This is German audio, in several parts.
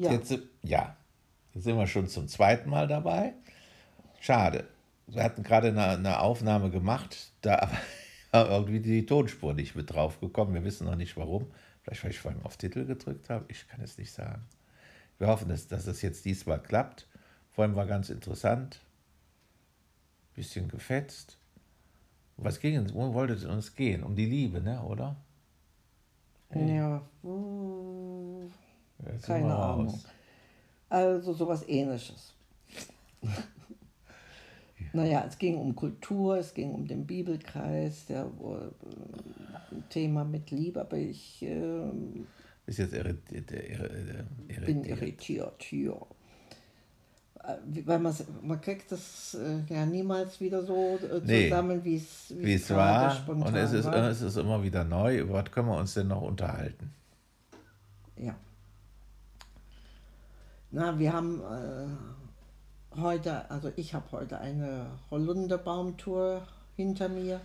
Ja. Jetzt, ja, jetzt sind wir schon zum zweiten Mal dabei. Schade. Wir hatten gerade eine, eine Aufnahme gemacht, da war irgendwie die Tonspur nicht mit drauf gekommen. Wir wissen noch nicht warum. Vielleicht, weil ich vorhin auf Titel gedrückt habe. Ich kann es nicht sagen. Wir hoffen, dass, dass es jetzt diesmal klappt. Vorhin war ganz interessant. Bisschen gefetzt. Was ging es? Worum wollte es uns gehen? Um die Liebe, ne? oder? Ja, uh, Jetzt keine wir raus. Ahnung. Also sowas ähnliches. Naja, es ging um Kultur, es ging um den Bibelkreis, der äh, ein Thema mit Liebe, aber ich äh, Ist jetzt irritiert. irritiert, bin irritiert. ja. Äh, Weil man, man kriegt das äh, ja niemals wieder so äh, Nee. zusammen, wie es Wie es war. spontan Und es ist, war. es ist immer wieder neu. Über was können wir uns denn noch unterhalten? Ja. Na, wir haben äh, heute, also ich habe heute eine Holunderbaumtour hinter mir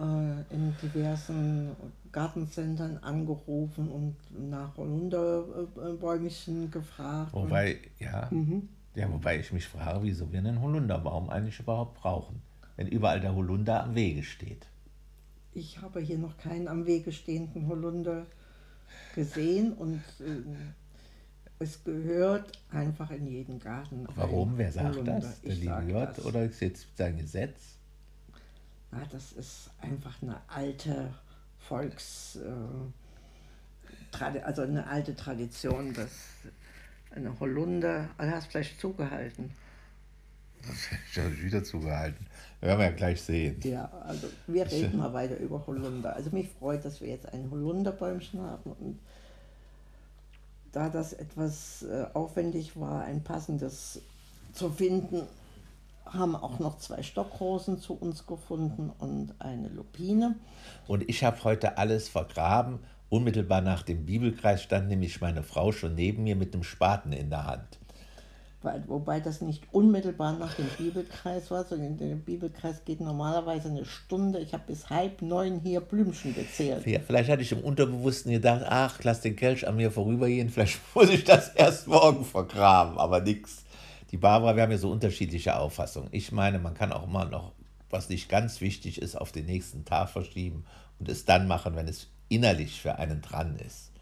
äh, in diversen Gartencentern angerufen und nach Holunderbäumchen gefragt. Wobei, ja, Mhm. ja, wobei ich mich frage, wieso wir einen Holunderbaum eigentlich überhaupt brauchen, wenn überall der Holunder am Wege steht. Ich habe hier noch keinen am Wege stehenden Holunder gesehen und äh, es gehört einfach in jeden Garten. Warum? Wer sagt Holunder. das? Der Ich liebe Gott? das. Oder ist jetzt sein Gesetz? Ja, das ist einfach eine alte Volks, äh, also eine alte Tradition, dass eine Holunder, ah, du hast vielleicht zugehalten. Ich habe wieder zugehalten. Werden wir ja gleich sehen. Ja, also wir reden mal weiter über Holunder. Also mich freut, dass wir jetzt ein Holunderbäumchen haben und da das etwas äh, aufwendig war, ein passendes zu finden, haben auch noch zwei Stockrosen zu uns gefunden und eine Lupine. Und ich habe heute alles vergraben. Unmittelbar nach dem Bibelkreis stand nämlich meine Frau schon neben mir mit einem Spaten in der Hand. Wobei das nicht unmittelbar nach dem Bibelkreis war, sondern der Bibelkreis geht normalerweise eine Stunde. Ich habe bis halb neun hier Blümchen gezählt. Ja, vielleicht hatte ich im Unterbewussten gedacht, ach, lass den Kelch an mir vorübergehen, vielleicht muss ich das erst morgen vergraben, aber nix. Die Barbara, wir haben ja so unterschiedliche Auffassungen. Ich meine, man kann auch immer noch, was nicht ganz wichtig ist, auf den nächsten Tag verschieben und es dann machen, wenn es innerlich für einen dran ist.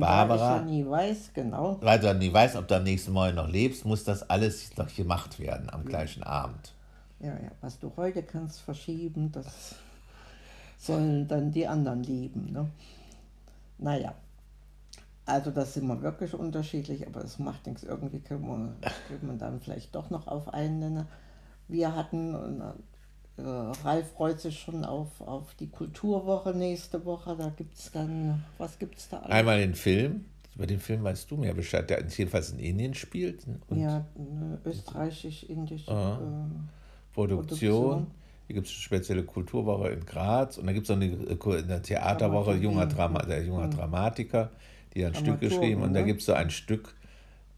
Barbara, ich ja nie weiß, genau, weil du nie weißt, ob du am nächsten Morgen noch lebst, muss das alles noch gemacht werden am gleichen Abend. ja, ja, was du heute kannst verschieben, das sollen dann die anderen lieben. Ne? Naja, also das sind wir wirklich unterschiedlich, aber das macht nichts. Irgendwie können wir, können wir dann vielleicht doch noch auf einen nennen. Wir hatten, äh, Ralf freut sich schon auf, auf die Kulturwoche nächste Woche. Da gibt es dann, was gibt es da alles? Einmal den Film, über den Film weißt du mehr Bescheid, der jedenfalls in Indien spielt. Ja, eine österreichisch-indische Aha. äh, Produktion. Produktion. Hier gibt es eine spezielle Kulturwoche in Graz und da gibt es noch eine, äh, eine Theaterwoche Dramaturgie. junger, Drama, der junger Dramatiker, die ein Stück geschrieben und da ne? gibt es so ein Stück,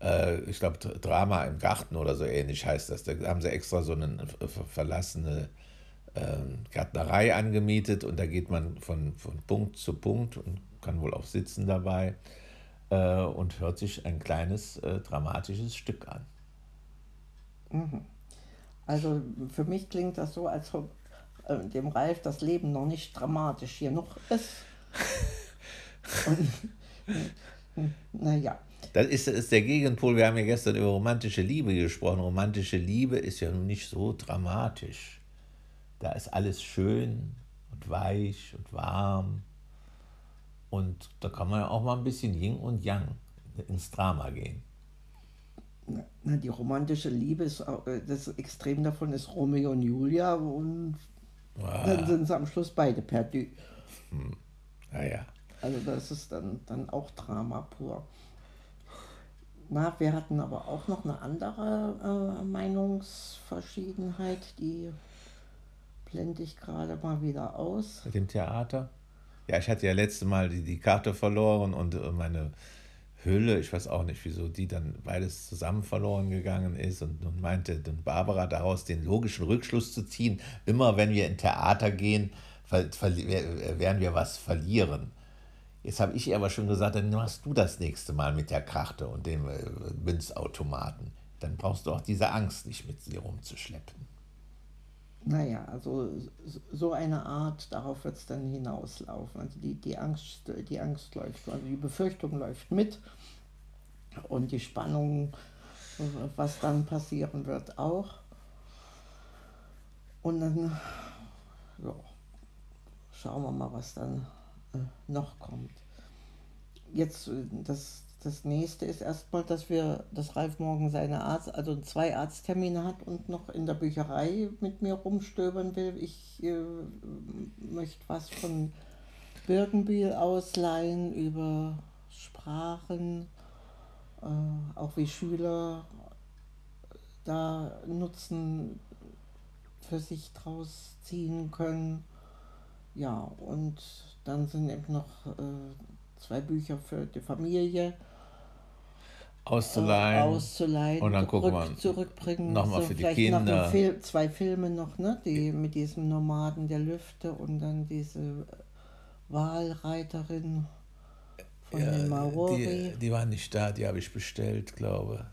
äh, ich glaube Drama im Garten oder so ähnlich heißt das. Da haben sie extra so eine äh, ver- verlassene Gärtnerei angemietet und da geht man von, von Punkt zu Punkt und kann wohl auch sitzen dabei äh, und hört sich ein kleines äh, dramatisches Stück an. Also für mich klingt das so, als ob äh, dem Ralf das Leben noch nicht dramatisch hier noch ist. Und, naja, Das ist, ist der Gegenpol. Wir haben ja gestern über romantische Liebe gesprochen. Romantische Liebe ist ja nun nicht so dramatisch. Da ist alles schön und weich und warm. Und da kann man ja auch mal ein bisschen Yin und Yang ins Drama gehen. na, die romantische Liebe ist auch, äh, das Extrem davon ist Romeo und Julia und dann sind sie am Schluss beide perdu. Naja. Also das ist dann, dann auch Drama pur. Na, wir hatten aber auch noch eine andere äh, Meinungsverschiedenheit, die blende ich gerade mal wieder aus. Mit dem Theater? Ja, ich hatte ja letztes Mal die, die Karte verloren und äh, meine Hülle, ich weiß auch nicht, wieso die dann beides zusammen verloren gegangen ist und nun meinte dann Barbara daraus den logischen Rückschluss zu ziehen, immer wenn wir in Theater gehen, ver, werden wir was verlieren. Jetzt habe ich ihr aber schon gesagt, dann machst du das nächste Mal mit der Karte und dem äh, Münzautomaten. Dann brauchst du auch diese Angst nicht mit dir rumzuschleppen. Naja, also so eine Art, darauf wird es dann hinauslaufen. Also die, die, Angst, die Angst läuft, also die Befürchtung läuft mit und die Spannung, was dann passieren wird, auch. Und dann ja, schauen wir mal, was dann äh, noch kommt. Jetzt äh, das das nächste ist erstmal, dass wir, dass Ralf morgen seine Arzt, also zwei Arzttermine hat und noch in der Bücherei mit mir rumstöbern will. Ich äh, möchte was von Birkenbiel ausleihen über Sprachen, äh, auch wie Schüler da Nutzen für sich draus ziehen können. Ja, und dann sind eben noch äh, zwei Bücher für die Familie auszuleihen. Auszuleihen und dann gucken wir zurückbringen. Nochmal so für die Kinder. Noch Fil zwei Filme noch, ne? Die mit diesem Nomaden der Lüfte und dann diese Wahlreiterin von ja, den Maori. Die, die waren nicht da, die habe ich bestellt, glaube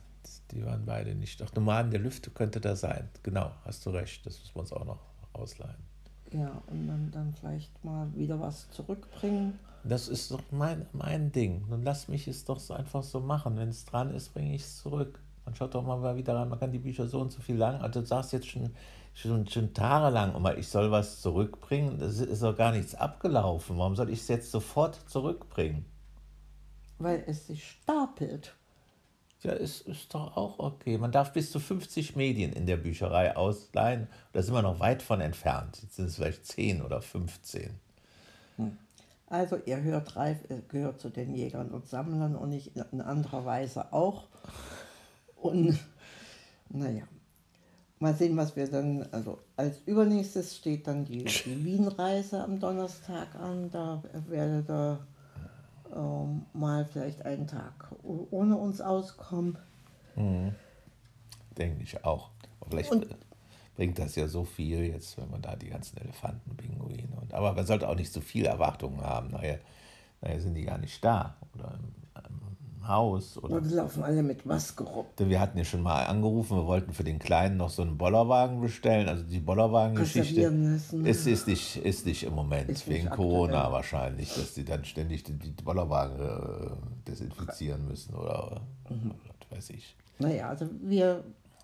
Die waren beide nicht. Doch Nomaden der Lüfte könnte da sein. Genau, hast du recht. Das müssen wir uns auch noch ausleihen. Ja, und dann, dann vielleicht mal wieder was zurückbringen. Das ist doch mein, mein Ding. Nun lass mich es doch so einfach so machen. Wenn es dran ist, bringe ich es zurück. Man schaut doch mal wieder ran, man kann die Bücher so und so viel lang. Also du sagst jetzt schon, schon, schon tagelang immer, ich soll was zurückbringen. Es ist doch gar nichts abgelaufen. Warum soll ich es jetzt sofort zurückbringen? Weil es sich stapelt. Ja, ist, ist doch auch okay. Man darf bis zu 50 Medien in der Bücherei ausleihen. Da sind wir noch weit von entfernt. Jetzt sind es vielleicht 10 oder 15. Hm. Also ihr hört, Ralf gehört zu den Jägern und Sammlern und ich in anderer Weise auch. Und naja, mal sehen, was wir dann, also als übernächstes steht dann die, die Wien-Reise am Donnerstag an. Da werde da mal vielleicht einen Tag ohne uns auskommen. Mhm. Denke ich auch. Vielleicht und, bringt das ja so viel jetzt, wenn man da die ganzen Elefanten, Pinguine und. Aber man sollte auch nicht so viel Erwartungen haben. Nachher, nachher sind die gar nicht da. Oder im Haus. Oder und laufen alle mit Maske rum. Wir hatten ja schon mal angerufen, wir wollten für den Kleinen noch so einen Bollerwagen bestellen. Also die Bollerwagen-Geschichte ist, ist, nicht, ist nicht im Moment, ist wegen Corona aktuell. wahrscheinlich, dass die dann ständig die, Bollerwagen äh, desinfizieren müssen oder, mhm. oder was weiß ich. Naja, also wir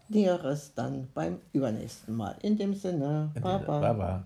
Näheres dann beim übernächsten Mal. In dem Sinne, Baba. Baba.